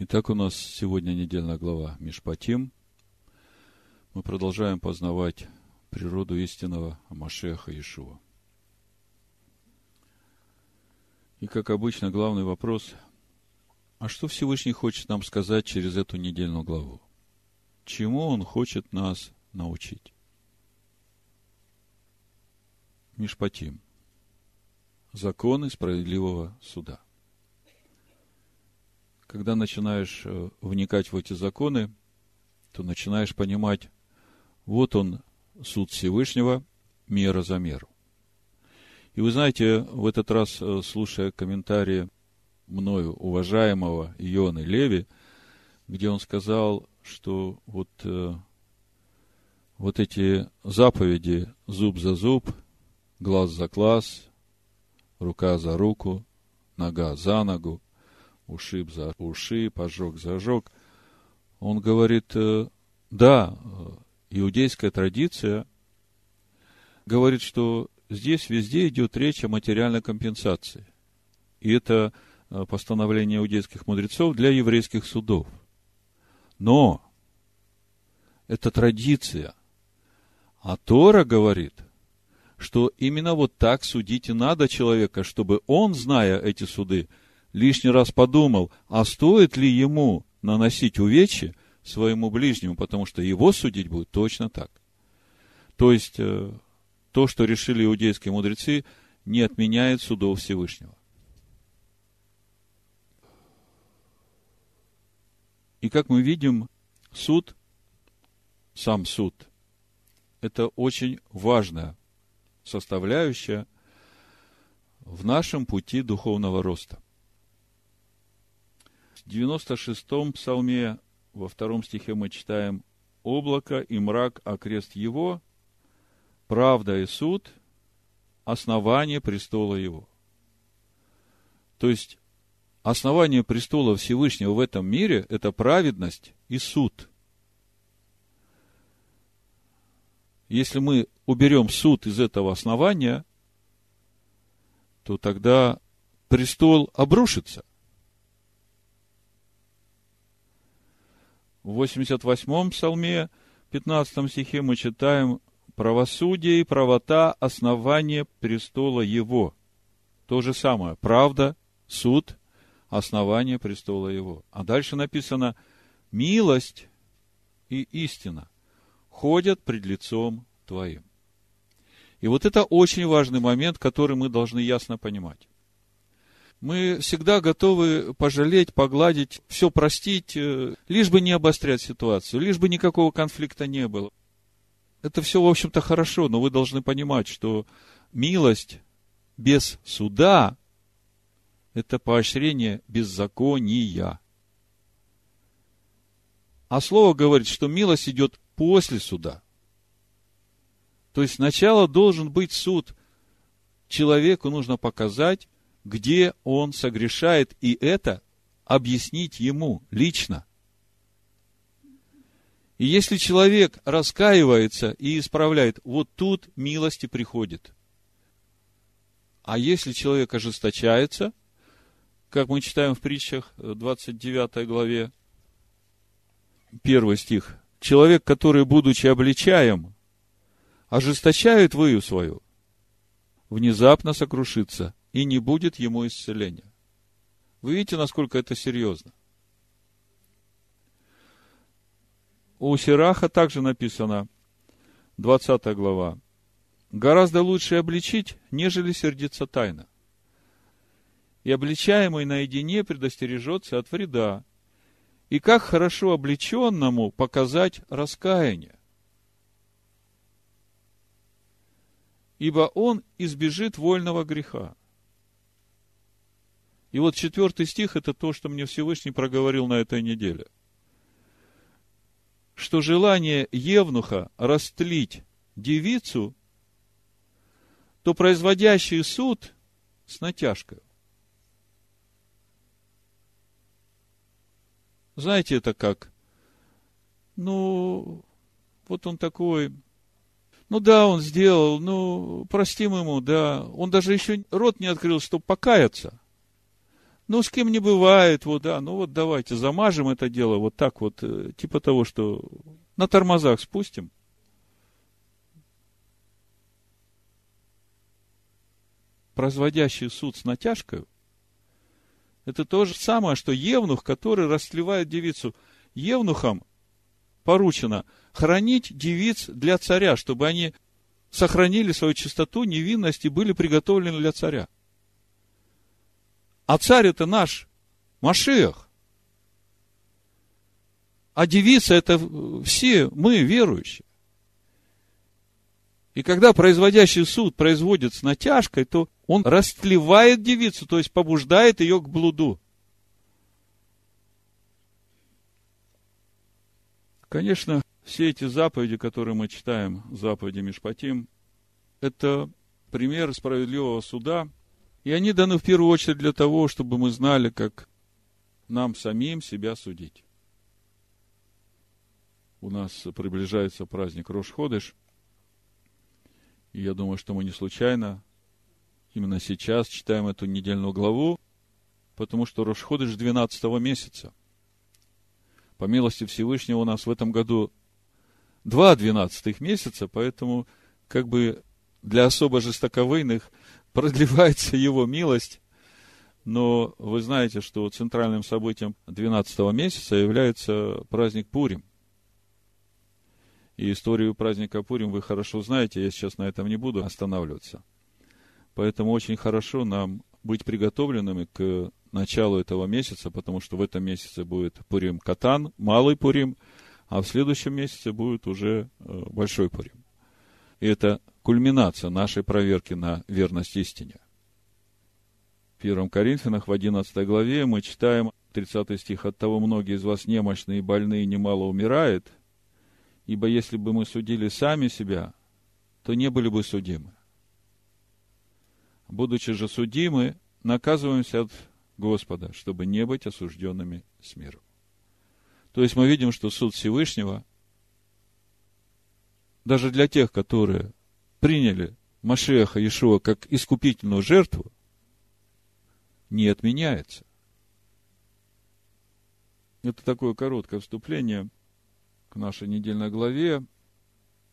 Итак, у нас сегодня недельная глава Мишпатим. Мы продолжаем познавать природу истинного Машеха Иешуа. И, как обычно, главный вопрос – а что Всевышний хочет нам сказать через эту недельную главу? Чему Он хочет нас научить? Мишпатим. Законы справедливого суда когда начинаешь э, вникать в эти законы, то начинаешь понимать, вот он, суд Всевышнего, мера за меру. И вы знаете, в этот раз, э, слушая комментарии мною уважаемого Ионы Леви, где он сказал, что вот, э, вот эти заповеди зуб за зуб, глаз за глаз, рука за руку, нога за ногу, ушиб за уши, пожег за ожог. Он говорит, э, да, э, иудейская традиция говорит, что здесь везде идет речь о материальной компенсации. И это э, постановление иудейских мудрецов для еврейских судов. Но это традиция. А Тора говорит, что именно вот так судить и надо человека, чтобы он, зная эти суды, лишний раз подумал, а стоит ли ему наносить увечья своему ближнему, потому что его судить будет точно так. То есть, э, то, что решили иудейские мудрецы, не отменяет судов Всевышнего. И как мы видим, суд, сам суд, это очень важная составляющая в нашем пути духовного роста. 96-м псалме, во втором стихе мы читаем «Облако и мрак окрест его, правда и суд, основание престола его». То есть, основание престола Всевышнего в этом мире – это праведность и суд. Если мы уберем суд из этого основания, то тогда престол обрушится. В 88-м псалме, 15 стихе мы читаем «Правосудие и правота – основание престола его». То же самое. Правда, суд – основание престола его. А дальше написано «Милость и истина ходят пред лицом твоим». И вот это очень важный момент, который мы должны ясно понимать мы всегда готовы пожалеть, погладить, все простить, э, лишь бы не обострять ситуацию, лишь бы никакого конфликта не было. Это все, в общем-то, хорошо, но вы должны понимать, что милость без суда – это поощрение беззакония. А слово говорит, что милость идет после суда. То есть сначала должен быть суд. Человеку нужно показать, где он согрешает, и это объяснить ему лично. И если человек раскаивается и исправляет, вот тут милости приходит. А если человек ожесточается, как мы читаем в притчах 29 главе, первый стих, человек, который, будучи обличаем, ожесточает выю свою, внезапно сокрушится, и не будет ему исцеления. Вы видите, насколько это серьезно? У Сираха также написано, 20 глава, гораздо лучше обличить, нежели сердиться тайно. И обличаемый наедине предостережется от вреда. И как хорошо обличенному показать раскаяние. Ибо он избежит вольного греха. И вот четвертый стих – это то, что мне Всевышний проговорил на этой неделе. Что желание Евнуха растлить девицу, то производящий суд с натяжкой. Знаете, это как? Ну, вот он такой, ну да, он сделал, ну, простим ему, да. Он даже еще рот не открыл, чтобы покаяться. Ну, с кем не бывает, вот, да, ну вот давайте замажем это дело вот так вот, э, типа того, что на тормозах спустим. Производящий суд с натяжкой, это то же самое, что евнух, который расслевает девицу. Евнухам поручено хранить девиц для царя, чтобы они сохранили свою чистоту, невинность и были приготовлены для царя. А царь это наш Машех. А девица это все мы, верующие. И когда производящий суд производит с натяжкой, то он растлевает девицу, то есть побуждает ее к блуду. Конечно, все эти заповеди, которые мы читаем, заповеди Мишпатим, это пример справедливого суда, и они даны в первую очередь для того, чтобы мы знали, как нам самим себя судить. У нас приближается праздник Рошходыш, и я думаю, что мы не случайно именно сейчас читаем эту недельную главу, потому что Рошходыш 12 месяца. По милости Всевышнего у нас в этом году два двенадцатых месяца, поэтому как бы для особо жестоковыйных продлевается его милость, но вы знаете, что центральным событием 12 месяца является праздник Пурим. И историю праздника Пурим вы хорошо знаете, я сейчас на этом не буду останавливаться. Поэтому очень хорошо нам быть приготовленными к началу этого месяца, потому что в этом месяце будет Пурим Катан, малый Пурим, а в следующем месяце будет уже э, большой Пурим. И это кульминация нашей проверки на верность истине. В 1 Коринфянах в 11 главе мы читаем 30 стих. «От того многие из вас немощные и больные немало умирает, ибо если бы мы судили сами себя, то не были бы судимы. Будучи же судимы, наказываемся от Господа, чтобы не быть осужденными с миром». То есть мы видим, что суд Всевышнего, даже для тех, которые приняли Машеха Иешуа как искупительную жертву, не отменяется. Это такое короткое вступление к нашей недельной главе.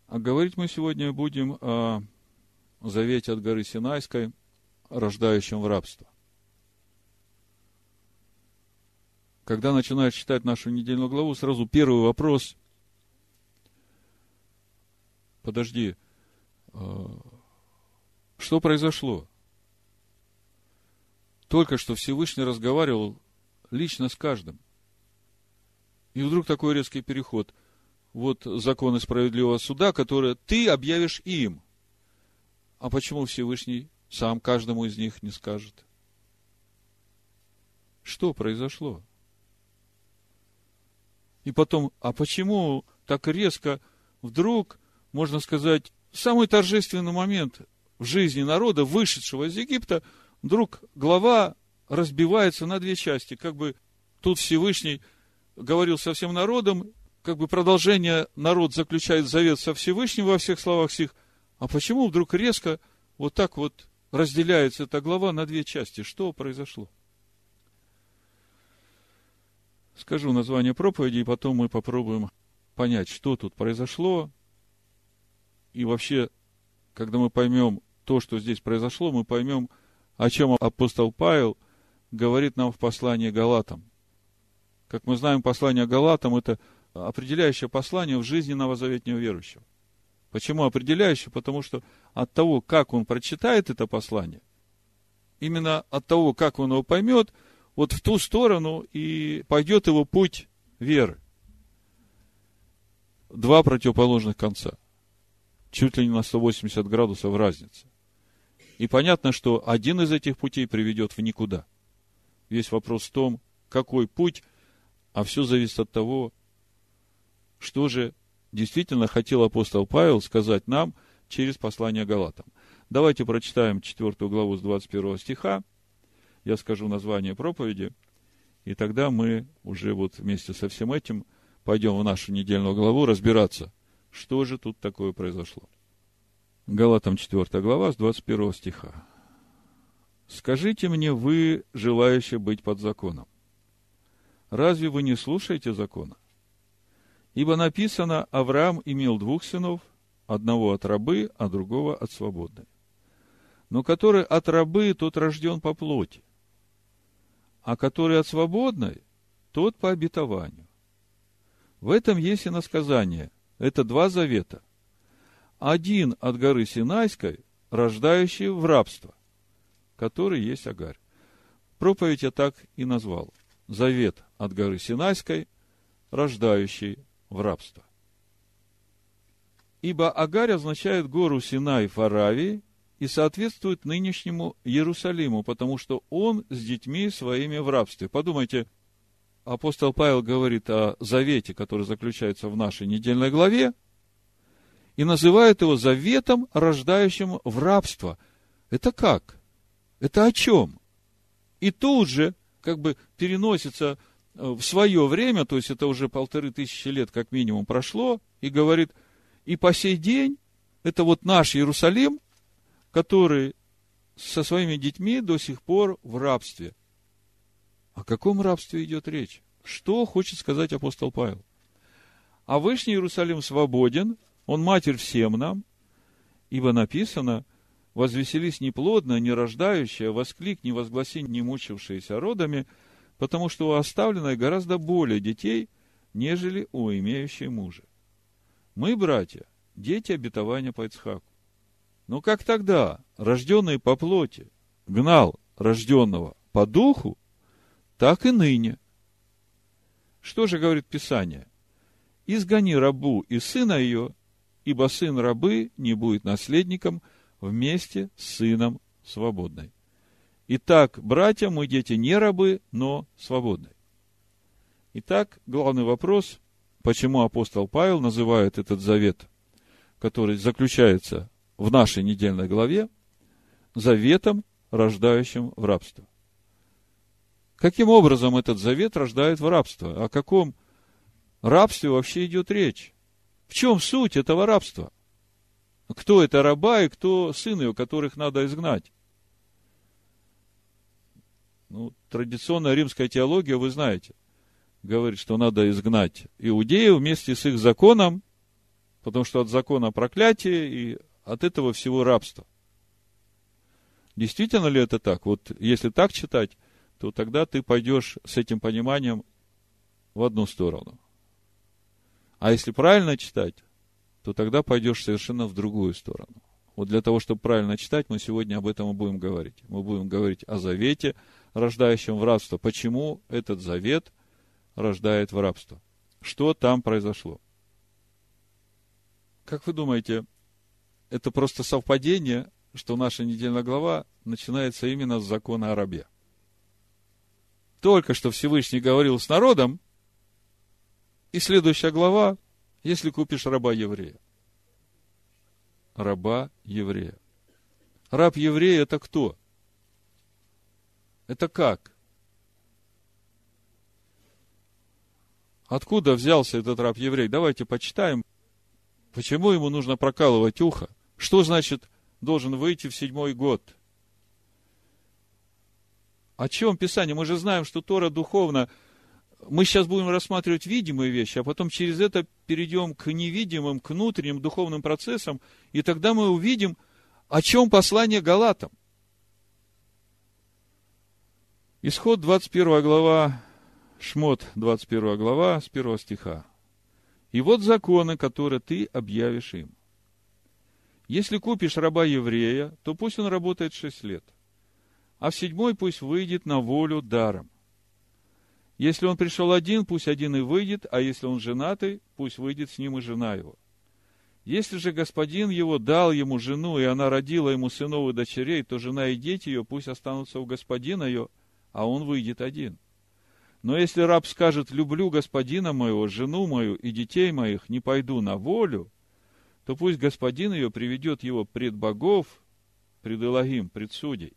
А говорить мы сегодня будем о завете от горы Синайской, рождающем в рабство. Когда начинаешь читать нашу недельную главу, сразу первый вопрос. Подожди, что произошло? Только что Всевышний разговаривал лично с каждым. И вдруг такой резкий переход. Вот законы справедливого суда, которые ты объявишь им. А почему Всевышний сам каждому из них не скажет? Что произошло? И потом, а почему так резко вдруг, можно сказать, самый торжественный момент в жизни народа, вышедшего из Египта, вдруг глава разбивается на две части. Как бы тут Всевышний говорил со всем народом, как бы продолжение народ заключает завет со Всевышним во всех словах сих. А почему вдруг резко вот так вот разделяется эта глава на две части? Что произошло? Скажу название проповеди, и потом мы попробуем понять, что тут произошло, и вообще, когда мы поймем то, что здесь произошло, мы поймем, о чем апостол Павел говорит нам в послании Галатам. Как мы знаем, послание Галатам – это определяющее послание в жизни новозаветнего верующего. Почему определяющее? Потому что от того, как он прочитает это послание, именно от того, как он его поймет, вот в ту сторону и пойдет его путь веры. Два противоположных конца – чуть ли не на 180 градусов разница. И понятно, что один из этих путей приведет в никуда. Весь вопрос в том, какой путь, а все зависит от того, что же действительно хотел апостол Павел сказать нам через послание Галатам. Давайте прочитаем 4 главу с 21 стиха. Я скажу название проповеди, и тогда мы уже вот вместе со всем этим пойдем в нашу недельную главу разбираться – что же тут такое произошло? Галатам 4 глава с 21 стиха. Скажите мне, вы, желающие быть под законом, разве вы не слушаете закона? Ибо написано, Авраам имел двух сынов, одного от рабы, а другого от свободной. Но который от рабы, тот рожден по плоти, а который от свободной, тот по обетованию. В этом есть и насказание. Это два завета. Один от горы Синайской, рождающий в рабство, который есть Агарь. Проповедь я так и назвал. Завет от горы Синайской, рождающий в рабство. Ибо Агарь означает гору Синай в Аравии и соответствует нынешнему Иерусалиму, потому что он с детьми своими в рабстве. Подумайте, апостол Павел говорит о завете, который заключается в нашей недельной главе, и называет его заветом, рождающим в рабство. Это как? Это о чем? И тут же, как бы переносится э, в свое время, то есть это уже полторы тысячи лет как минимум прошло, и говорит, и по сей день, это вот наш Иерусалим, который со своими детьми до сих пор в рабстве. О каком рабстве идет речь? Что хочет сказать апостол Павел? А Вышний Иерусалим свободен, он матерь всем нам, ибо написано – возвеселись неплодно, не рождающая, восклик, не возгласи, не мучившиеся родами, потому что у оставленной гораздо более детей, нежели у имеющей мужа. Мы, братья, дети обетования по Ицхаку. Но как тогда, рожденный по плоти, гнал рожденного по духу, так и ныне. Что же говорит Писание? Изгони рабу и сына ее, ибо сын рабы не будет наследником – вместе с сыном свободной. Итак, братья, мы дети не рабы, но свободные. Итак, главный вопрос, почему апостол Павел называет этот завет, который заключается в нашей недельной главе, заветом, рождающим в рабство. Каким образом этот завет рождает в рабство? О каком рабстве вообще идет речь? В чем суть этого рабства? Кто это раба и кто сын ее, которых надо изгнать? Ну, традиционная римская теология, вы знаете, говорит, что надо изгнать иудеев вместе с их законом, потому что от закона проклятие и от этого всего рабство. Действительно ли это так? Вот если так читать, то тогда ты пойдешь с этим пониманием в одну сторону. А если правильно читать, то тогда пойдешь совершенно в другую сторону. Вот для того, чтобы правильно читать, мы сегодня об этом и будем говорить. Мы будем говорить о завете, рождающем в рабство. Почему этот завет рождает в рабство? Что там произошло? Как вы думаете, это просто совпадение, что наша недельная глава начинается именно с закона о рабе? Только что Всевышний говорил с народом, и следующая глава если купишь раба еврея. Раба еврея. Раб еврея это кто? Это как? Откуда взялся этот раб еврей? Давайте почитаем. Почему ему нужно прокалывать ухо? Что значит должен выйти в седьмой год? О чем Писание? Мы же знаем, что Тора духовно – мы сейчас будем рассматривать видимые вещи, а потом через это перейдем к невидимым, к внутренним духовным процессам, и тогда мы увидим, о чем послание Галатам. Исход 21 глава, Шмот 21 глава, с 1 стиха. «И вот законы, которые ты объявишь им. Если купишь раба еврея, то пусть он работает шесть лет, а в седьмой пусть выйдет на волю даром если он пришел один, пусть один и выйдет, а если он женатый, пусть выйдет с ним и жена его. Если же господин его дал ему жену, и она родила ему сынов и дочерей, то жена и дети ее пусть останутся у господина ее, а он выйдет один. Но если раб скажет, люблю господина моего, жену мою и детей моих, не пойду на волю, то пусть господин ее приведет его пред богов, пред Илогим, пред судей,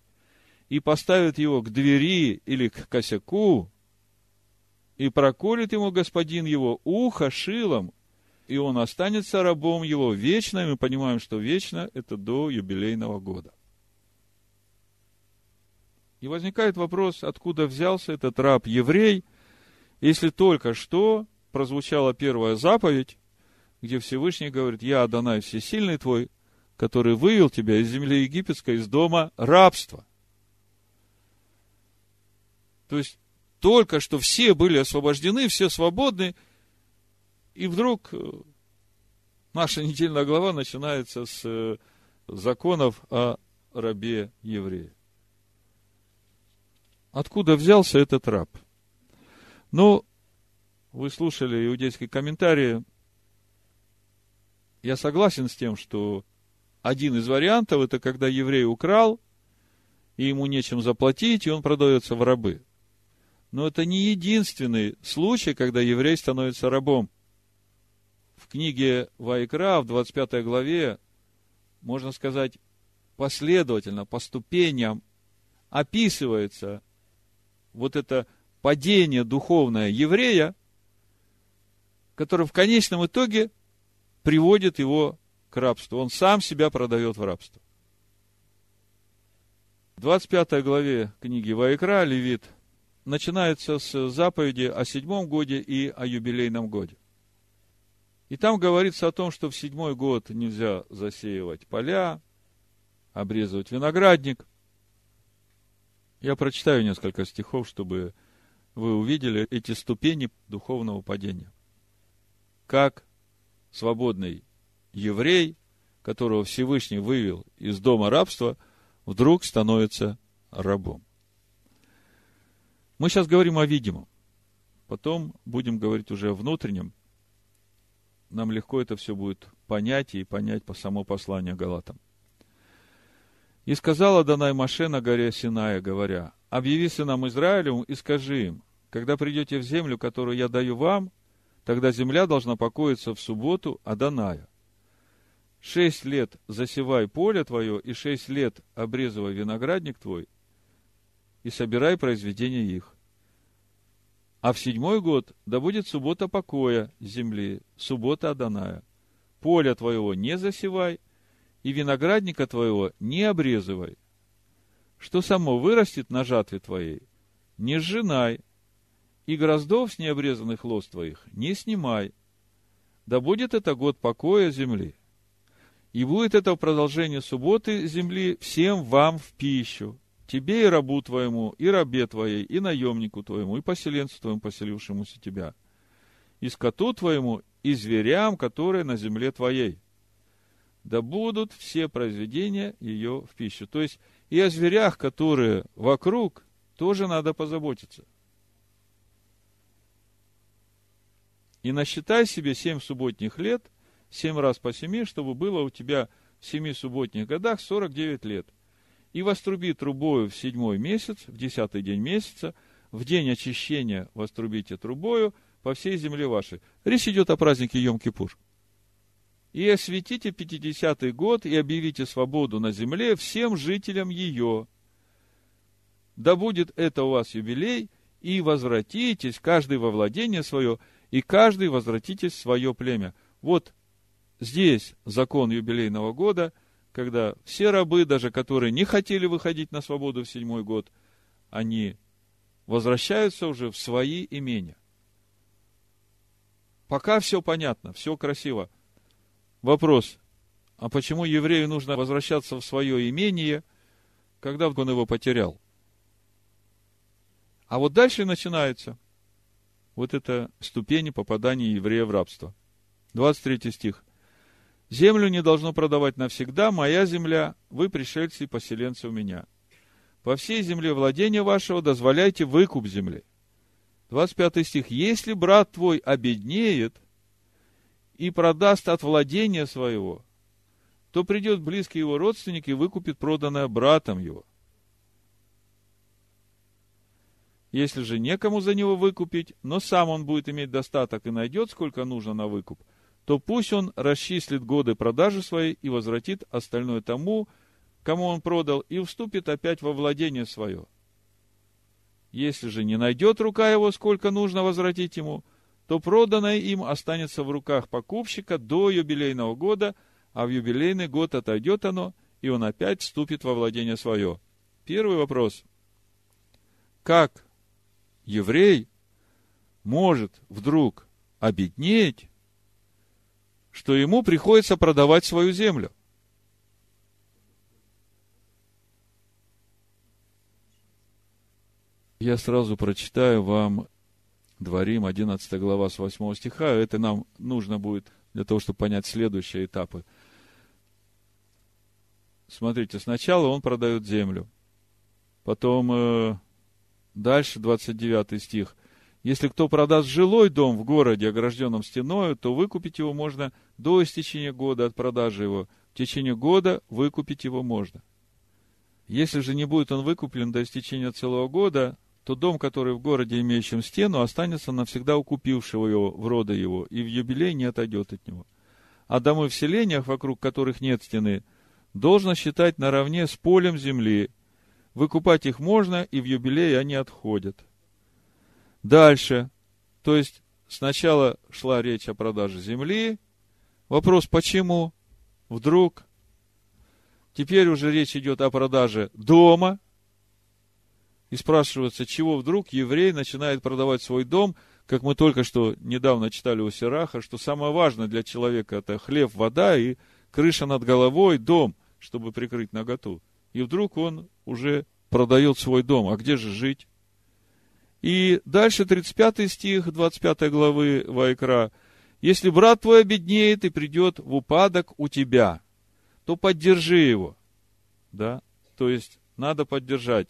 и поставит его к двери или к косяку, и проколет ему господин его ухо шилом, и он останется рабом его вечно, и мы понимаем, что вечно – это до юбилейного года. И возникает вопрос, откуда взялся этот раб-еврей, если только что прозвучала первая заповедь, где Всевышний говорит, я Адонай Всесильный твой, который вывел тебя из земли египетской, из дома рабства. То есть, только что все были освобождены, все свободны, и вдруг э, наша недельная глава начинается с э, законов о рабе еврея. Откуда взялся этот раб? Ну, вы слушали иудейские комментарии. Я согласен с тем, что один из вариантов это когда еврей украл, и ему нечем заплатить, и он продается в рабы. Но это не единственный случай, когда еврей становится рабом. В книге Вайкра, в 25 главе, можно сказать, последовательно, по ступеням описывается вот это падение духовное еврея, которое в конечном итоге приводит его к рабству. Он сам себя продает в рабство. В 25 главе книги Вайкра Левит начинается с заповеди о седьмом годе и о юбилейном годе. И там говорится о том, что в седьмой год нельзя засеивать поля, обрезывать виноградник. Я прочитаю несколько стихов, чтобы вы увидели эти ступени духовного падения. Как свободный еврей, которого Всевышний вывел из дома рабства, вдруг становится рабом. Мы сейчас говорим о видимом. Потом будем говорить уже о внутреннем. Нам легко это все будет понять и понять по само послание Галатам. И сказала Данай Маше на горе Синая, говоря, «Объяви сынам Израилю и скажи им, когда придете в землю, которую я даю вам, тогда земля должна покоиться в субботу Аданая. Шесть лет засевай поле твое, и шесть лет обрезывай виноградник твой, и собирай произведения их. А в седьмой год да будет суббота покоя земли, суббота Аданая. Поле твоего не засевай, и виноградника твоего не обрезывай. Что само вырастет на жатве твоей, не сжинай, и гроздов с необрезанных лоз твоих не снимай. Да будет это год покоя земли. И будет это в продолжение субботы земли всем вам в пищу, тебе и рабу твоему, и рабе твоей, и наемнику твоему, и поселенцу твоему, поселившемуся тебя, и скоту твоему, и зверям, которые на земле твоей да будут все произведения ее в пищу. То есть и о зверях, которые вокруг, тоже надо позаботиться. И насчитай себе семь субботних лет, семь раз по семи, чтобы было у тебя в семи субботних годах 49 лет. И воструби трубою в седьмой месяц, в десятый день месяца, в день очищения вострубите трубою по всей земле вашей. Речь идет о празднике Йом-Кипур и осветите пятидесятый год, и объявите свободу на земле всем жителям ее. Да будет это у вас юбилей, и возвратитесь, каждый во владение свое, и каждый возвратитесь в свое племя. Вот здесь закон юбилейного года, когда все рабы, даже которые не хотели выходить на свободу в седьмой год, они возвращаются уже в свои имения. Пока все понятно, все красиво. Вопрос, а почему еврею нужно возвращаться в свое имение, когда он его потерял? А вот дальше начинается вот это ступени попадания еврея в рабство. 23 стих. «Землю не должно продавать навсегда, моя земля, вы пришельцы и поселенцы у меня. По всей земле владения вашего дозволяйте выкуп земли». 25 стих. «Если брат твой обеднеет, и продаст от владения своего, то придет близкий его родственник и выкупит проданное братом его. Если же некому за него выкупить, но сам он будет иметь достаток и найдет, сколько нужно на выкуп, то пусть он расчислит годы продажи своей и возвратит остальное тому, кому он продал, и вступит опять во владение свое. Если же не найдет рука его, сколько нужно возвратить ему – то проданное им останется в руках покупщика до юбилейного года, а в юбилейный год отойдет оно, и он опять вступит во владение свое. Первый вопрос. как еврей может вдруг обеднеть, что ему приходится продавать свою землю. Я сразу прочитаю вам Дворим, 11 глава с 8 стиха. Это нам нужно будет для того, чтобы понять следующие этапы. Смотрите, сначала он продает землю. Потом э, дальше 29 стих. Если кто продаст жилой дом в городе, огражденном стеною, то выкупить его можно до истечения года от продажи его. В течение года выкупить его можно. Если же не будет он выкуплен до истечения целого года, то дом, который в городе, имеющем стену, останется навсегда у купившего его, в рода его, и в юбилей не отойдет от него. А домы в селениях, вокруг которых нет стены, должно считать наравне с полем земли. Выкупать их можно, и в юбилей они отходят. Дальше. То есть, сначала шла речь о продаже земли. Вопрос, почему? Вдруг? Теперь уже речь идет о продаже дома – и спрашивается, чего вдруг еврей начинает продавать свой дом, как мы только что недавно читали у Сираха, что самое важное для человека это хлеб, вода и крыша над головой, дом, чтобы прикрыть наготу. И вдруг он уже продает свой дом. А где же жить? И дальше 35 стих 25 главы Вайкра. Если брат твой обеднеет и придет в упадок у тебя, то поддержи его. Да? То есть, надо поддержать.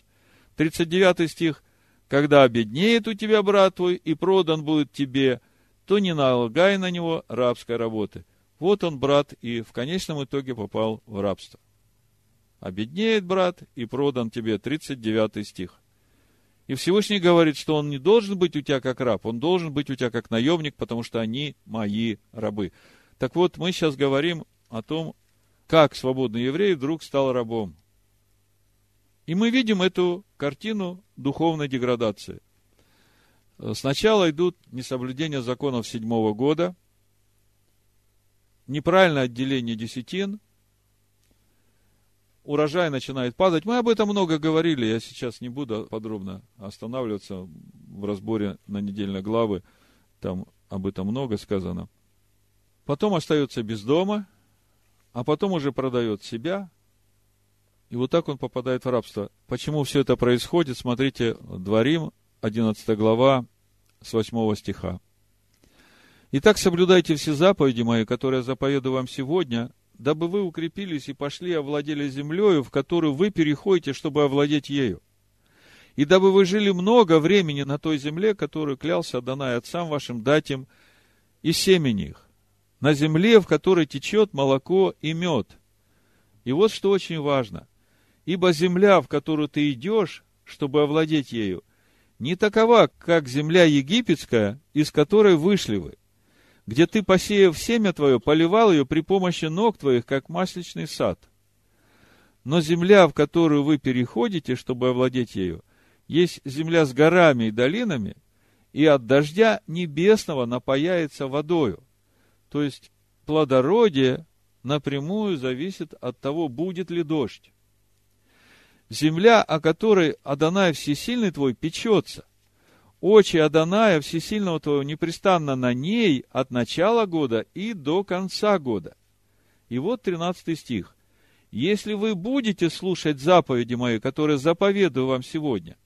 39 стих. «Когда обеднеет у тебя брат твой и продан будет тебе, то не налагай на него рабской работы». Вот он, брат, и в конечном итоге попал в рабство. Обеднеет брат и продан тебе. 39 стих. И Всевышний говорит, что он не должен быть у тебя как раб, он должен быть у тебя как наемник, потому что они мои рабы. Так вот, мы сейчас говорим о том, как свободный еврей вдруг стал рабом. И мы видим эту картину духовной деградации. Сначала идут несоблюдения законов седьмого года, неправильное отделение десятин, урожай начинает падать. Мы об этом много говорили, я сейчас не буду подробно останавливаться в разборе на недельной главы, там об этом много сказано. Потом остается без дома, а потом уже продает себя, и вот так он попадает в рабство. Почему все это происходит? Смотрите, Дворим, 11 глава, с 8 стиха. Итак, соблюдайте все заповеди мои, которые заповеду вам сегодня, дабы вы укрепились и пошли овладели землею, в которую вы переходите, чтобы овладеть ею. И дабы вы жили много времени на той земле, которую клялся Адонай отцам вашим дать им, и семени их, на земле, в которой течет молоко и мед. И вот что очень важно – Ибо земля, в которую ты идешь, чтобы овладеть ею, не такова, как земля египетская, из которой вышли вы, где ты, посеяв семя твое, поливал ее при помощи ног твоих, как масличный сад. Но земля, в которую вы переходите, чтобы овладеть ею, есть земля с горами и долинами, и от дождя небесного напаяется водою. То есть, плодородие напрямую зависит от того, будет ли дождь земля, о которой Адонай Всесильный твой печется. Очи Адоная Всесильного твоего непрестанно на ней от начала года и до конца года. И вот 13 стих. Если вы будете слушать заповеди мои, которые заповедую вам сегодня,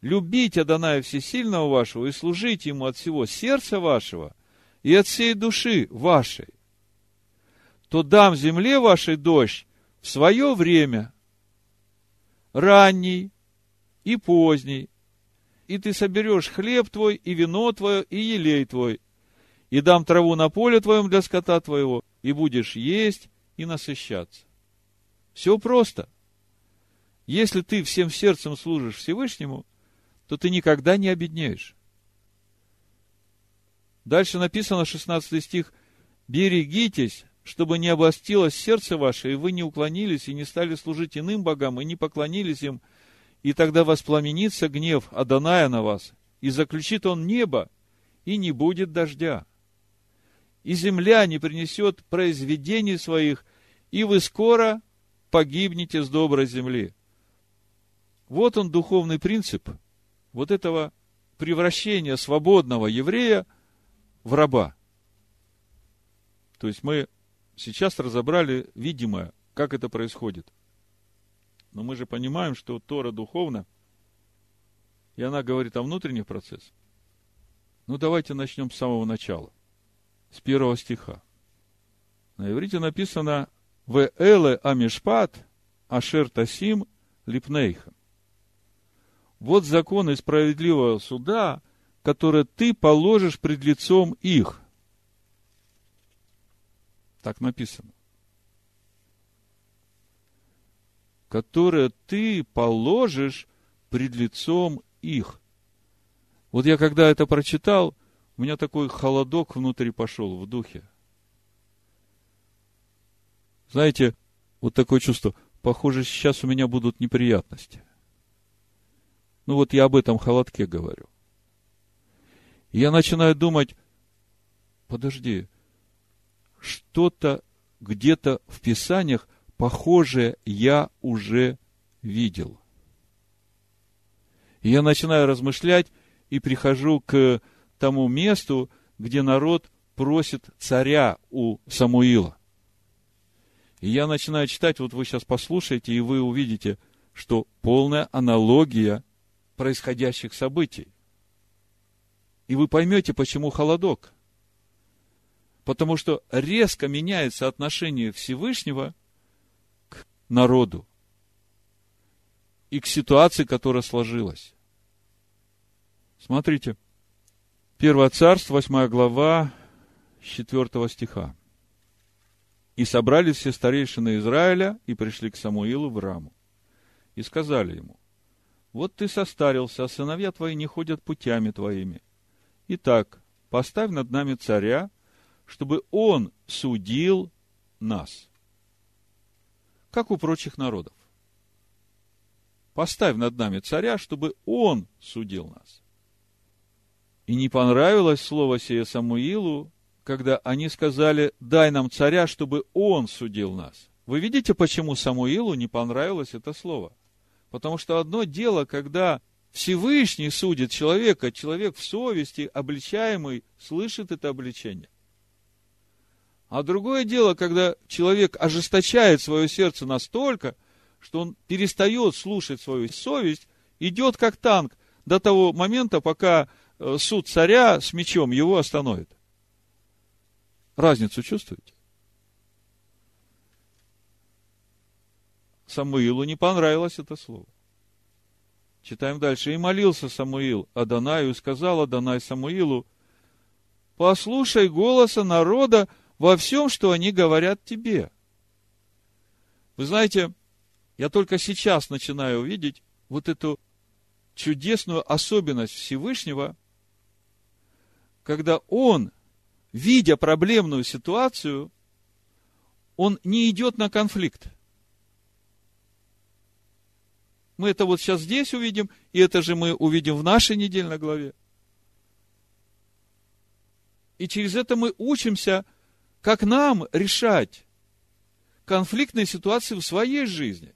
любить Адоная Всесильного вашего и служить Ему от всего сердца вашего и от всей души вашей, то дам земле вашей дождь в свое время, ранний и поздний, и ты соберешь хлеб твой, и вино твое, и елей твой, и дам траву на поле твоем для скота твоего, и будешь есть и насыщаться. Все просто. Если ты всем сердцем служишь Всевышнему, то ты никогда не обеднеешь. Дальше написано, 16 стих, «Берегитесь чтобы не обостилось сердце ваше, и вы не уклонились и не стали служить иным богам, и не поклонились им, и тогда воспламенится гнев Аданая на вас, и заключит он небо, и не будет дождя. И земля не принесет произведений своих, и вы скоро погибнете с доброй земли. Вот он духовный принцип. вот этого превращения свободного еврея в раба. То есть мы сейчас разобрали видимое, как это происходит. Но мы же понимаем, что Тора духовна, и она говорит о внутренних процессах. Ну, давайте начнем с самого начала, с первого стиха. На иврите написано «В эле амишпат ашер тасим липнейха». Вот законы справедливого суда, которые ты положишь пред лицом их. Так написано. Которые ты положишь пред лицом их. Вот я когда это прочитал, у меня такой холодок внутри пошел в духе. Знаете, вот такое чувство, похоже, сейчас у меня будут неприятности. Ну вот я об этом холодке говорю. И я начинаю думать, подожди, что-то где-то в Писаниях похожее я уже видел. И я начинаю размышлять и прихожу к тому месту, где народ просит царя у Самуила. И я начинаю читать, вот вы сейчас послушаете, и вы увидите, что полная аналогия происходящих событий. И вы поймете, почему холодок. Потому что резко меняется отношение Всевышнего народу и к ситуации, которая сложилась. Смотрите, Первое царство, 8 глава, 4 стиха. «И собрались все старейшины Израиля и пришли к Самуилу в Раму. И сказали ему, вот ты состарился, а сыновья твои не ходят путями твоими. Итак, поставь над нами царя, чтобы он судил нас. Как у прочих народов. Поставь над нами царя, чтобы он судил нас. И не понравилось слово сие Самуилу, когда они сказали, дай нам царя, чтобы он судил нас. Вы видите, почему Самуилу не понравилось это слово? Потому что одно дело, когда Всевышний судит человека, человек в совести, обличаемый, слышит это обличение. А другое дело, когда человек ожесточает свое сердце настолько, что он перестает слушать свою совесть, идет как танк до того момента, пока э, суд царя с мечом его остановит. Разницу чувствуете? Самуилу не понравилось это слово. Читаем дальше. «И молился Самуил Адонаю, и сказал Адонай Самуилу, послушай голоса народа во всем, что они говорят тебе». Вы знаете, я только сейчас начинаю видеть вот эту чудесную особенность Всевышнего, когда Он, видя проблемную ситуацию, Он не идет на конфликт. Мы это вот сейчас здесь увидим, и это же мы увидим в нашей недельной главе. И через это мы учимся, как нам решать конфликтные ситуации в своей жизни.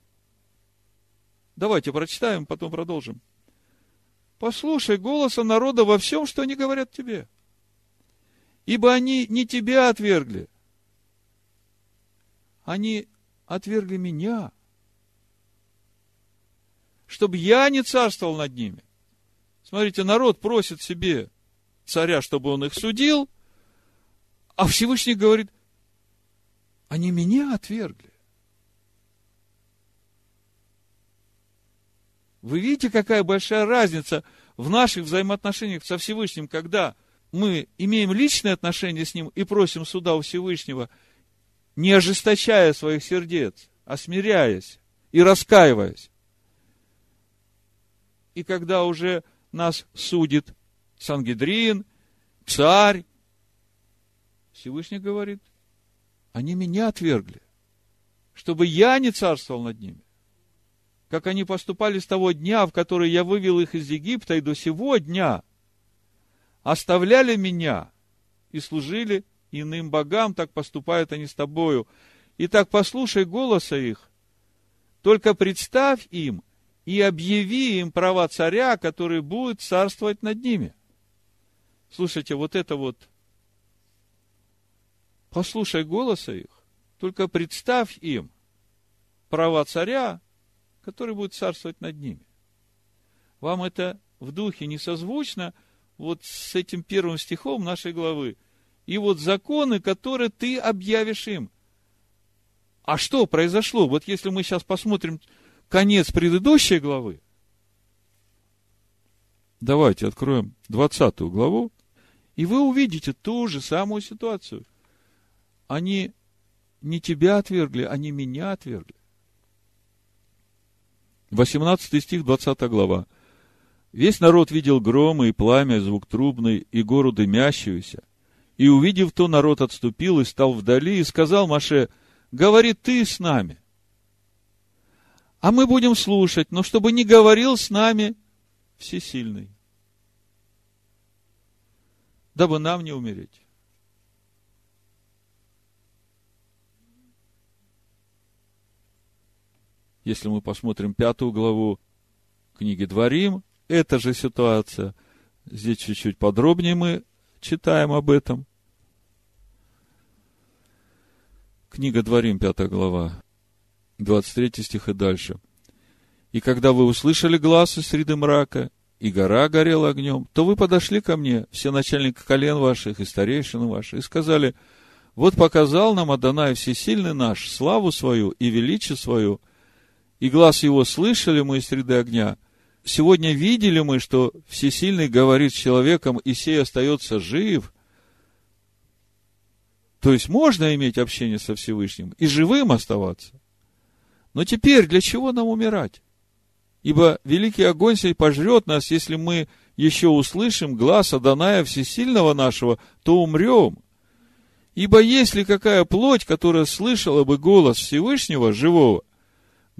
Давайте прочитаем, потом продолжим. Послушай голоса народа во всем, что они говорят тебе. Ибо они не тебя отвергли. Они отвергли меня чтобы я не царствовал над ними. Смотрите, народ просит себе царя, чтобы он их судил, а Всевышний говорит, они меня отвергли. Вы видите, какая большая разница в наших взаимоотношениях со Всевышним, когда мы имеем личные отношения с Ним и просим суда у Всевышнего, не ожесточая своих сердец, а смиряясь и раскаиваясь и когда уже нас судит Сангедрин, царь, Всевышний говорит, они меня отвергли, чтобы я не царствовал над ними. Как они поступали с того дня, в который я вывел их из Египта, и до сего дня оставляли меня и служили иным богам, так поступают они с тобою. И так послушай голоса их, только представь им и объяви им права царя, который будет царствовать над ними. Слушайте, вот это вот, послушай голоса их, только представь им права царя, который будет царствовать над ними. Вам это в духе не созвучно вот с этим первым стихом нашей главы. И вот законы, которые ты объявишь им. А что произошло? Вот если мы сейчас посмотрим конец предыдущей главы, давайте откроем 20 главу, и вы увидите ту же самую ситуацию. Они не тебя отвергли, они меня отвергли. 18 стих, 20 глава. Весь народ видел громы и пламя, звук трубный, и гору дымящуюся. И, увидев то, народ отступил и стал вдали, и сказал Маше, говори ты с нами. А мы будем слушать, но чтобы не говорил с нами всесильный. Дабы нам не умереть. Если мы посмотрим пятую главу книги Дворим, эта же ситуация. Здесь чуть-чуть подробнее мы читаем об этом. Книга Дворим, пятая глава, 23 стих и дальше. «И когда вы услышали глаз из среды мрака, и гора горела огнем, то вы подошли ко мне, все начальники колен ваших и старейшины ваши, и сказали, вот показал нам Адонай Всесильный наш славу свою и величие свою, и глаз его слышали мы из среды огня. Сегодня видели мы, что Всесильный говорит с человеком, и сей остается жив. То есть можно иметь общение со Всевышним и живым оставаться. Но теперь для чего нам умирать? Ибо великий огонь сей пожрет нас, если мы еще услышим глаз Адоная Всесильного нашего, то умрем. Ибо если какая плоть, которая слышала бы голос Всевышнего, живого,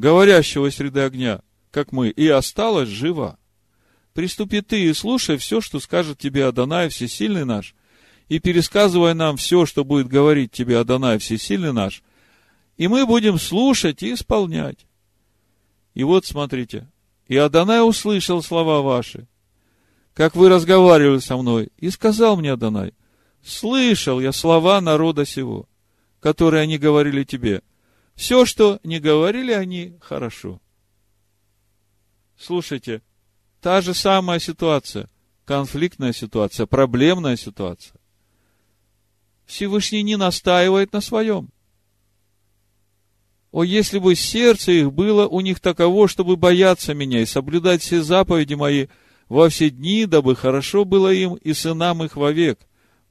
говорящего среды огня, как мы, и осталась жива. Приступи ты и слушай все, что скажет тебе Адонай Всесильный наш, и пересказывай нам все, что будет говорить тебе Адонай Всесильный наш, и мы будем слушать и исполнять. И вот смотрите, и Адонай услышал слова ваши, как вы разговаривали со мной, и сказал мне Адонай, слышал я слова народа сего, которые они говорили тебе, все, что не говорили они, хорошо. Слушайте, та же самая ситуация, конфликтная ситуация, проблемная ситуация. Всевышний не настаивает на своем. О, если бы сердце их было у них таково, чтобы бояться меня и соблюдать все заповеди мои во все дни, дабы хорошо было им и сынам их вовек.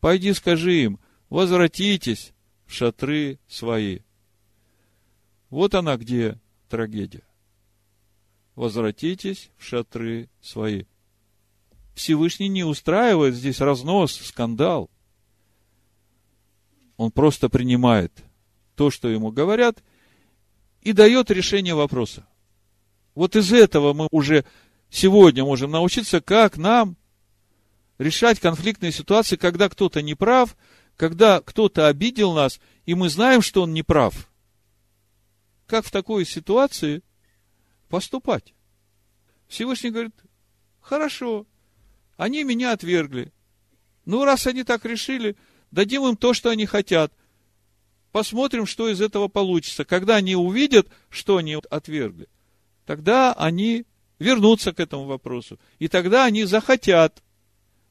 Пойди скажи им, возвратитесь в шатры свои. Вот она где трагедия. Возвратитесь в шатры свои. Всевышний не устраивает здесь разнос, скандал. Он просто принимает то, что ему говорят, и дает решение вопроса. Вот из этого мы уже сегодня можем научиться, как нам решать конфликтные ситуации, когда кто-то не прав, когда кто-то обидел нас, и мы знаем, что он не прав как в такой ситуации поступать. Всевышний говорит, хорошо, они меня отвергли. Ну, раз они так решили, дадим им то, что они хотят. Посмотрим, что из этого получится. Когда они увидят, что они отвергли, тогда они вернутся к этому вопросу. И тогда они захотят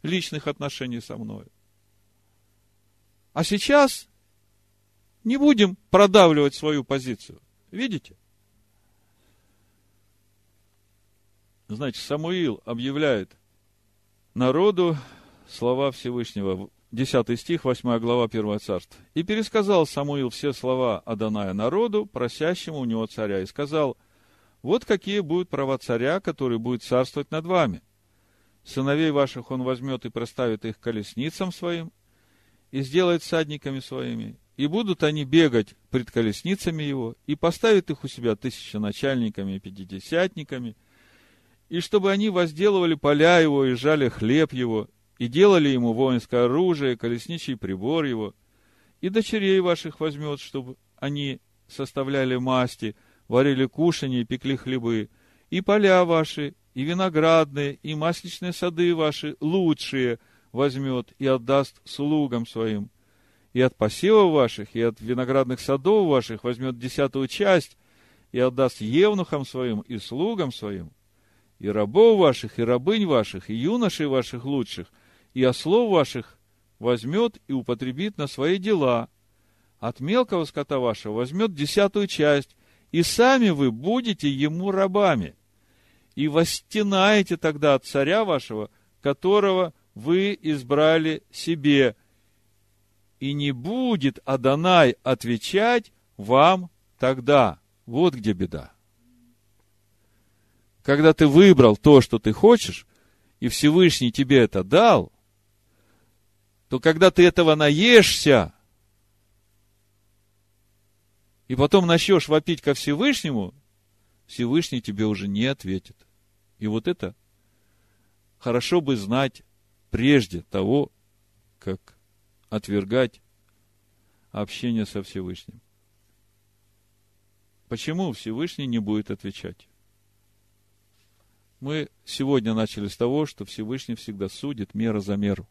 личных отношений со мной. А сейчас не будем продавливать свою позицию. Видите? Значит, Самуил объявляет народу слова Всевышнего. 10 стих, 8 глава 1 царства. «И пересказал Самуил все слова Аданая народу, просящему у него царя, и сказал, вот какие будут права царя, который будет царствовать над вами. Сыновей ваших он возьмет и проставит их колесницам своим, и сделает садниками своими, и будут они бегать пред колесницами его, и поставят их у себя тысяченачальниками и пятидесятниками, и чтобы они возделывали поля его, и жали хлеб его, и делали ему воинское оружие, колесничий прибор его, и дочерей ваших возьмет, чтобы они составляли масти, варили кушанье и пекли хлебы, и поля ваши, и виноградные, и масличные сады ваши лучшие возьмет и отдаст слугам своим. И от посевов ваших, и от виноградных садов ваших возьмет десятую часть, и отдаст евнухам своим и слугам своим, и рабов ваших, и рабынь ваших, и юношей ваших лучших, и ослов ваших возьмет и употребит на свои дела. От мелкого скота вашего возьмет десятую часть, и сами вы будете ему рабами. И восстенаете тогда от царя вашего, которого вы избрали себе. И не будет Адонай отвечать вам тогда. Вот где беда. Когда ты выбрал то, что ты хочешь, и Всевышний тебе это дал, то когда ты этого наешься, и потом начнешь вопить ко Всевышнему, Всевышний тебе уже не ответит. И вот это хорошо бы знать прежде того, как отвергать общение со Всевышним. Почему Всевышний не будет отвечать? Мы сегодня начали с того, что Всевышний всегда судит мера за меру.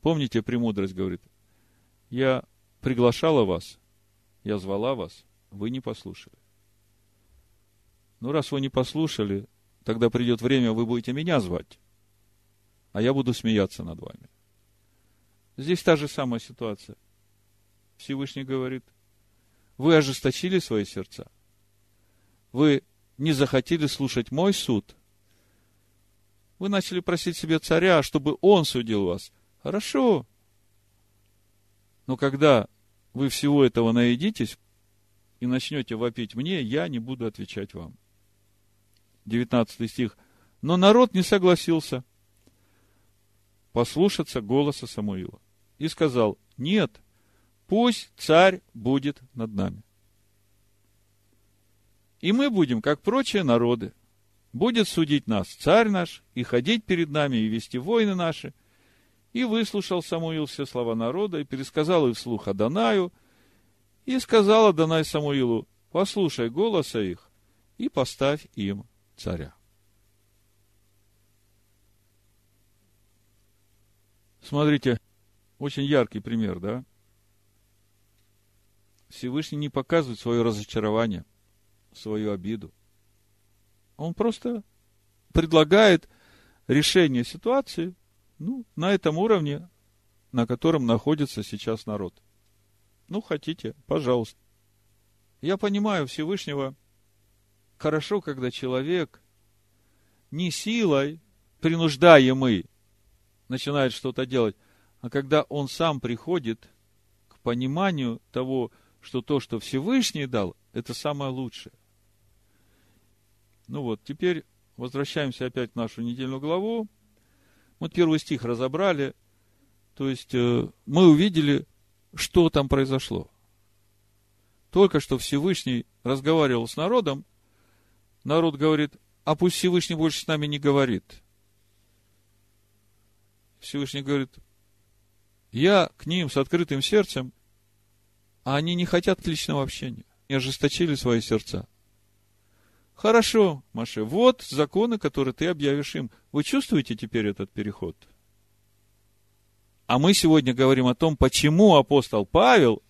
Помните, премудрость говорит, я приглашала вас, я звала вас, вы не послушали. Ну, раз вы не послушали, тогда придет время, вы будете меня звать, а я буду смеяться над вами. Здесь та же самая ситуация. Всевышний говорит, вы ожесточили свои сердца. Вы не захотели слушать мой суд. Вы начали просить себе царя, чтобы он судил вас. Хорошо. Но когда вы всего этого наедитесь и начнете вопить мне, я не буду отвечать вам. 19 стих. Но народ не согласился послушаться голоса Самуила. И сказал, нет, Пусть царь будет над нами. И мы будем, как прочие народы. Будет судить нас царь наш, и ходить перед нами, и вести войны наши. И выслушал Самуил все слова народа, и пересказал их вслух Адонаю, и сказал Адонай Самуилу, послушай голоса их, и поставь им царя. Смотрите, очень яркий пример, да? Всевышний не показывает свое разочарование, свою обиду. Он просто предлагает решение ситуации ну, на этом уровне, на котором находится сейчас народ. Ну, хотите, пожалуйста. Я понимаю Всевышнего хорошо, когда человек не силой, принуждаемый, начинает что-то делать, а когда он сам приходит к пониманию того, что то, что Всевышний дал, это самое лучшее. Ну вот, теперь возвращаемся опять в нашу недельную главу. Вот первый стих разобрали. То есть, э, мы увидели, что там произошло. Только что Всевышний разговаривал с народом. Народ говорит, а пусть Всевышний больше с нами не говорит. Всевышний говорит, я к ним с открытым сердцем а они не хотят личного общения. И ожесточили свои сердца. Хорошо, Маше, вот законы, которые ты объявишь им. Вы чувствуете теперь этот переход? А мы сегодня говорим о том, почему апостол Павел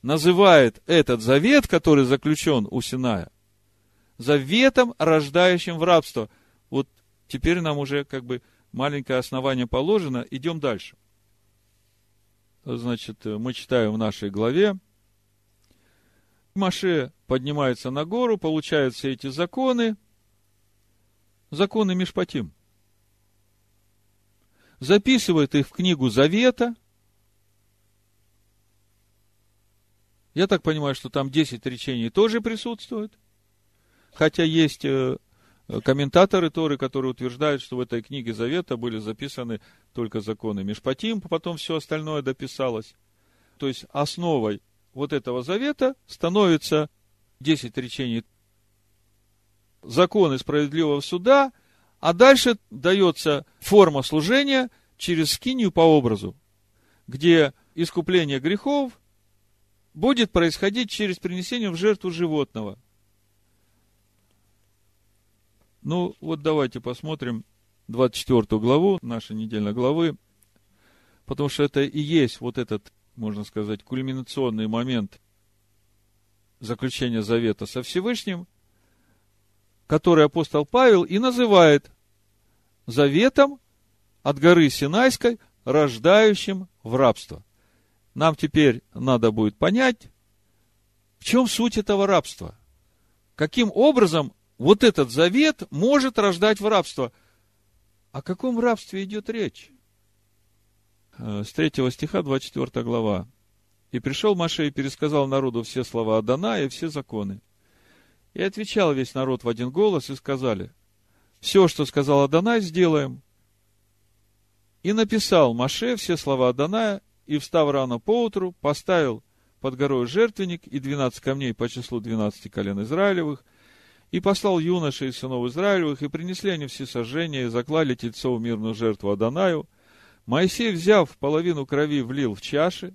называет этот завет, который заключен у Синая, заветом, рождающим в рабство. Вот теперь нам уже как бы маленькое основание положено. Идем дальше. Значит, мы читаем в нашей главе. Маше поднимается на гору, получают все эти законы. Законы Мишпатим. Записывает их в книгу Завета. Я так понимаю, что там 10 речений тоже присутствует. Хотя есть э, комментаторы Торы, которые утверждают, что в этой книге Завета были записаны только законы Мишпатим, потом все остальное дописалось. То есть основой вот этого завета становится 10 речений законы справедливого суда, а дальше дается форма служения через скинию по образу, где искупление грехов будет происходить через принесение в жертву животного. Ну, вот давайте посмотрим 24 главу нашей недельной главы, потому что это и есть вот этот, можно сказать, кульминационный момент заключения завета со Всевышним, который апостол Павел и называет заветом от горы Синайской, рождающим в рабство. Нам теперь надо будет понять, в чем суть этого рабства. Каким образом вот этот завет может рождать в рабство. О каком рабстве идет речь? Э, с 3 стиха, 24 глава. «И пришел Маше и пересказал народу все слова Адана и все законы. И отвечал весь народ в один голос, и сказали, все, что сказал Адонай, сделаем. И написал Маше все слова Адоная, и, встав рано поутру, поставил под горой жертвенник и двенадцать камней по числу двенадцати колен Израилевых, и послал юношей и сынов Израилевых, и принесли они все сожжения, и заклали тельцов мирную жертву Адонаю. Моисей, взяв половину крови, влил в чаши,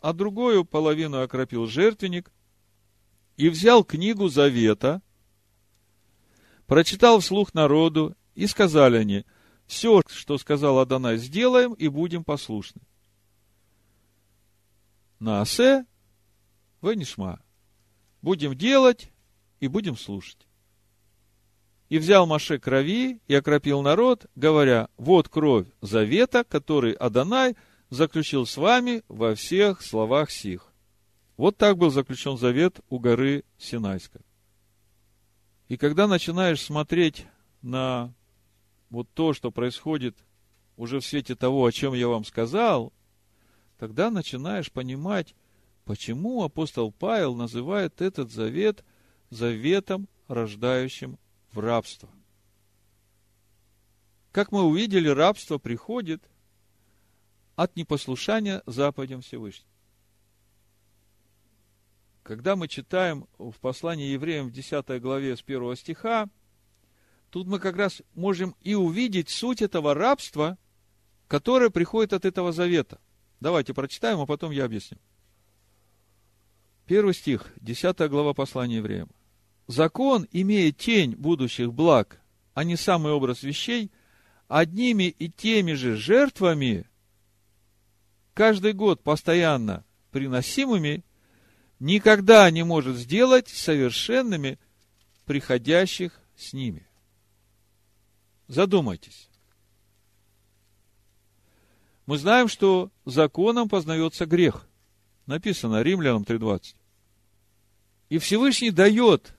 а другую половину окропил жертвенник, и взял книгу Завета, прочитал вслух народу, и сказали они, все, что сказал Адонай, сделаем и будем послушны. Наасе Венишма. Будем делать и будем слушать. И взял Маше крови и окропил народ, говоря, вот кровь завета, который Адонай заключил с вами во всех словах сих. Вот так был заключен завет у горы Синайской. И когда начинаешь смотреть на вот то, что происходит уже в свете того, о чем я вам сказал, тогда начинаешь понимать, Почему апостол Павел называет этот завет заветом, рождающим в рабство? Как мы увидели, рабство приходит от непослушания заповедям Всевышнего. Когда мы читаем в послании евреям в 10 главе с 1 стиха, тут мы как раз можем и увидеть суть этого рабства, которое приходит от этого завета. Давайте прочитаем, а потом я объясню. Первый стих, 10 глава послания евреям. Закон, имея тень будущих благ, а не самый образ вещей, одними и теми же жертвами, каждый год постоянно приносимыми, никогда не может сделать совершенными приходящих с ними. Задумайтесь. Мы знаем, что законом познается грех – Написано Римлянам 3.20. И Всевышний дает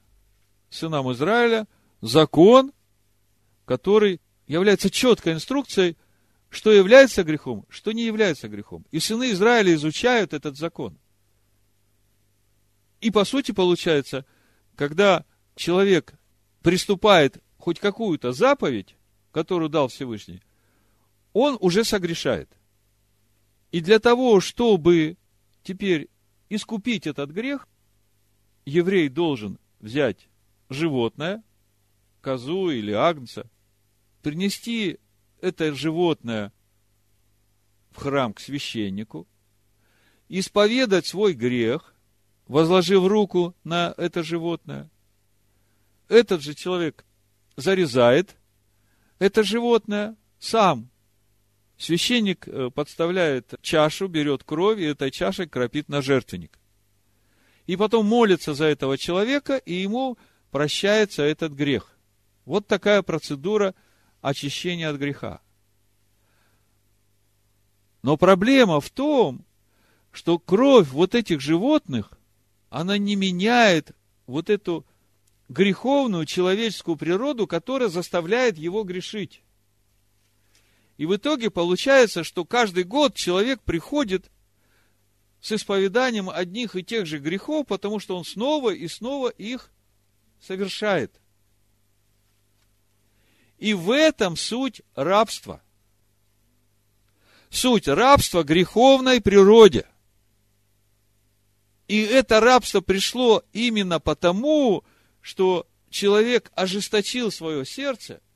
сынам Израиля закон, который является четкой инструкцией, что является грехом, что не является грехом. И сыны Израиля изучают этот закон. И по сути получается, когда человек приступает хоть какую-то заповедь, которую дал Всевышний, он уже согрешает. И для того, чтобы Теперь искупить этот грех еврей должен взять животное, козу или агнца, принести это животное в храм к священнику, исповедать свой грех, возложив руку на это животное. Этот же человек зарезает это животное, сам Священник э, подставляет чашу, берет кровь и этой чашей кропит на жертвенник. И потом молится за этого человека, и ему прощается этот грех. Вот такая процедура очищения от греха. Но проблема в том, что кровь вот этих животных, она не меняет вот эту греховную человеческую природу, которая заставляет его грешить. И в итоге получается, что каждый год человек приходит с исповеданием одних и тех же грехов, потому что он снова и снова их совершает. И в этом суть рабства. Суть рабства греховной природе. И это рабство пришло именно потому, что человек ожесточил свое сердце –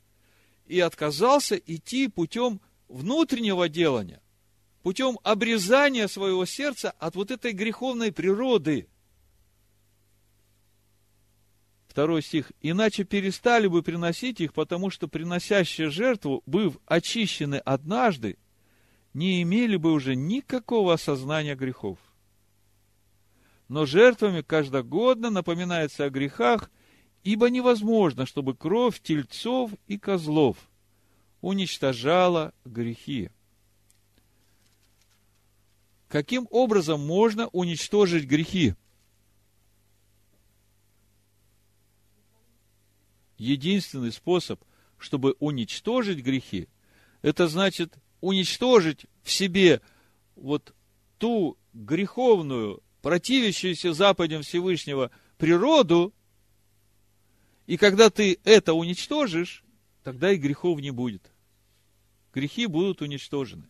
и отказался идти путем внутреннего делания, путем обрезания своего сердца от вот этой греховной природы. Второй стих. «Иначе перестали бы приносить их, потому что приносящие жертву, быв очищены однажды, не имели бы уже никакого осознания грехов. Но жертвами каждогодно напоминается о грехах, ибо невозможно, чтобы кровь тельцов и козлов уничтожала грехи. Каким образом можно уничтожить грехи? Единственный способ, чтобы уничтожить грехи, это значит уничтожить в себе вот ту греховную, противящуюся заповедям Всевышнего природу, и когда ты это уничтожишь, тогда и грехов не будет. Грехи будут уничтожены.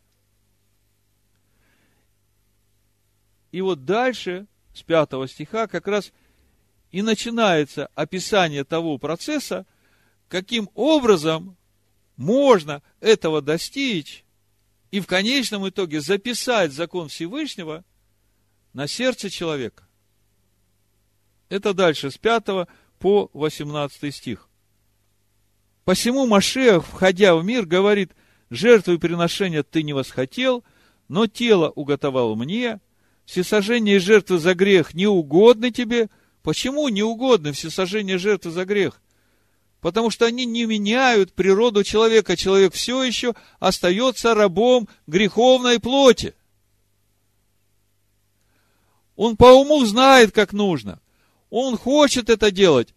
И вот дальше, с пятого стиха, как раз и начинается описание того процесса, каким образом можно этого достичь и в конечном итоге записать закон Всевышнего на сердце человека. Это дальше, с 5 по 18 стих. Посему Машех, входя в мир, говорит, жертву и приношения ты не восхотел, но тело уготовал мне, всесожжение и жертвы за грех не угодны тебе. Почему не угодны всесожжение жертвы за грех? Потому что они не меняют природу человека. Человек все еще остается рабом греховной плоти. Он по уму знает, как нужно. Он хочет это делать.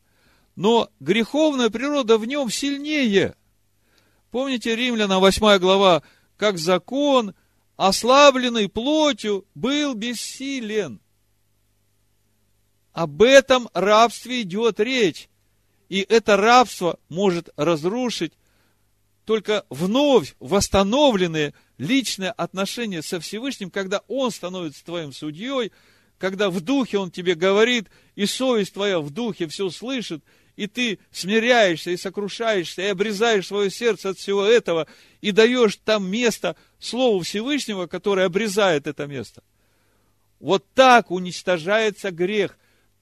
Но греховная природа в нем сильнее. Помните Римляна 8 глава, как закон, ослабленный плотью, был бессилен. Об этом рабстве идет речь. И это рабство может разрушить только вновь восстановленные личные отношения со Всевышним, когда Он становится твоим судьей, когда в духе Он тебе говорит, и совесть твоя в духе все слышит, и ты смиряешься и сокрушаешься, и обрезаешь свое сердце от всего этого, и даешь там место Слову Всевышнего, которое обрезает это место. Вот так уничтожается грех,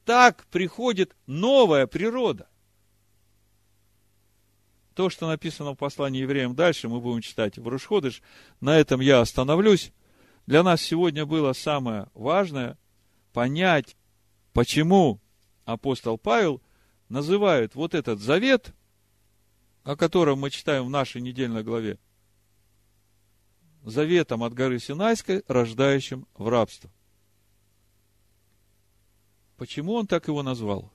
так приходит новая природа то, что написано в послании евреям дальше, мы будем читать в Рушходыш. На этом я остановлюсь. Для нас сегодня было самое важное понять, почему апостол Павел называет вот этот завет, о котором мы читаем в нашей недельной главе, заветом от горы Синайской, рождающим в рабство. Почему он так его назвал?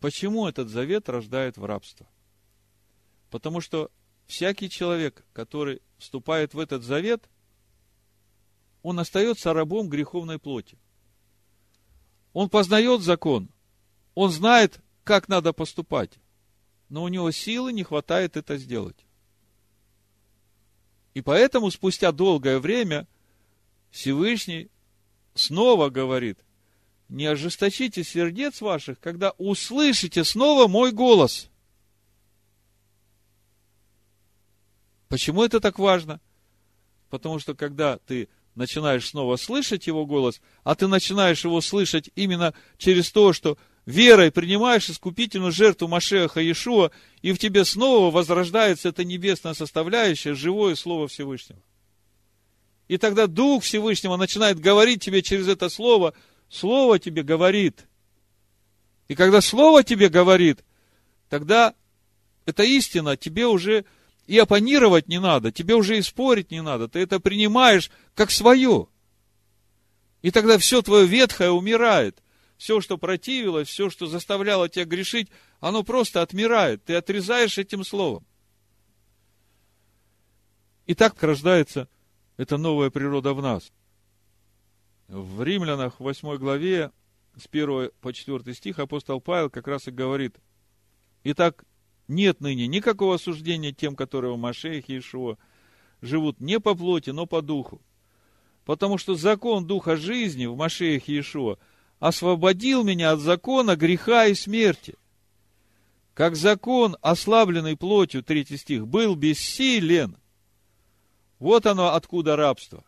Почему этот завет рождает в рабство? Потому что всякий человек, который вступает в этот завет, он остается рабом греховной плоти. Он познает закон, он знает, как надо поступать, но у него силы не хватает это сделать. И поэтому спустя долгое время Всевышний снова говорит, не ожесточите сердец ваших, когда услышите снова мой голос – Почему это так важно? Потому что когда ты начинаешь снова слышать его голос, а ты начинаешь его слышать именно через то, что верой принимаешь искупительную жертву Машеха Иешуа, и в тебе снова возрождается эта небесная составляющая, живое Слово Всевышнего. И тогда Дух Всевышнего начинает говорить тебе через это Слово, Слово тебе говорит. И когда Слово тебе говорит, тогда эта истина тебе уже и оппонировать не надо, тебе уже и спорить не надо, ты это принимаешь как свое. И тогда все твое ветхое умирает. Все, что противилось, все, что заставляло тебя грешить, оно просто отмирает. Ты отрезаешь этим словом. И так рождается эта новая природа в нас. В Римлянах 8 главе с 1 по 4 стих апостол Павел как раз и говорит, Итак, нет ныне никакого осуждения тем, которые в Машеях Иешуа живут не по плоти, но по духу. Потому что закон духа жизни в Машеях Иешуа освободил меня от закона греха и смерти. Как закон, ослабленный плотью, третий стих, был бессилен. Вот оно откуда рабство.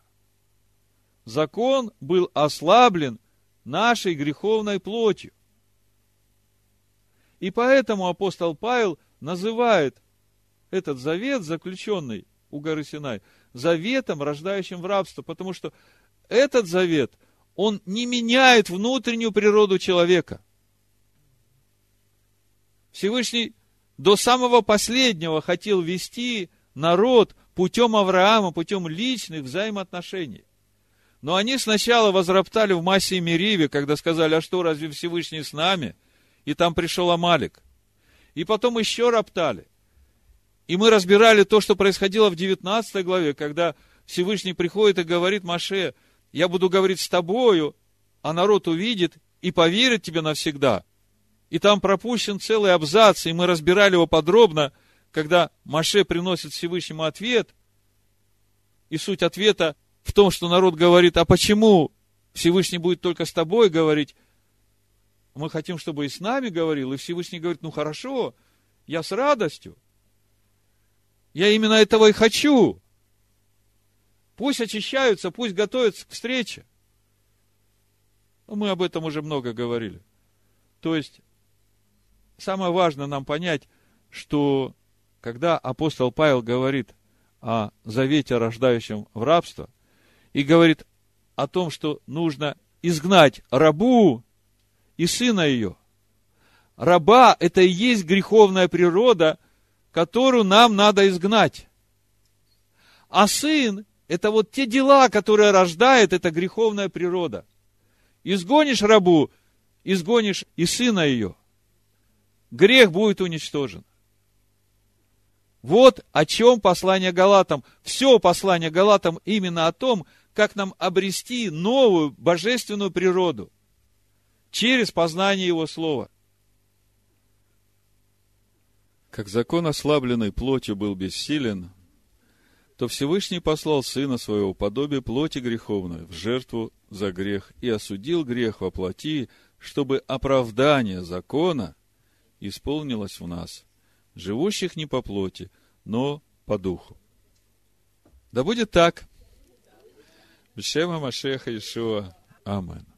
Закон был ослаблен нашей греховной плотью. И поэтому апостол Павел называет этот завет, заключенный у горы Синай, заветом, рождающим в рабство, потому что этот завет, он не меняет внутреннюю природу человека. Всевышний до самого последнего хотел вести народ путем Авраама, путем личных взаимоотношений. Но они сначала возроптали в массе Мериве, когда сказали, а что, разве Всевышний с нами? И там пришел Амалик. И потом еще роптали. И мы разбирали то, что происходило в 19 главе, когда Всевышний приходит и говорит Маше, я буду говорить с тобою, а народ увидит и поверит тебе навсегда. И там пропущен целый абзац, и мы разбирали его подробно, когда Маше приносит Всевышнему ответ, и суть ответа в том, что народ говорит, а почему Всевышний будет только с тобой говорить? Мы хотим, чтобы и с нами говорил, и Всевышний говорит, ну хорошо, я с радостью. Я именно этого и хочу. Пусть очищаются, пусть готовятся к встрече. Мы об этом уже много говорили. То есть, самое важное нам понять, что когда апостол Павел говорит о завете, рождающем в рабство, и говорит о том, что нужно изгнать рабу и сына ее. Раба – это и есть греховная природа – которую нам надо изгнать. А сын – это вот те дела, которые рождает эта греховная природа. Изгонишь рабу, изгонишь и сына ее. Грех будет уничтожен. Вот о чем послание Галатам. Все послание Галатам именно о том, как нам обрести новую божественную природу через познание Его Слова – как закон ослабленный плотью был бессилен, то Всевышний послал Сына Своего подобие плоти греховной в жертву за грех и осудил грех во плоти, чтобы оправдание закона исполнилось в нас, живущих не по плоти, но по духу. Да будет так. Бешема Машеха Ишуа. Амин.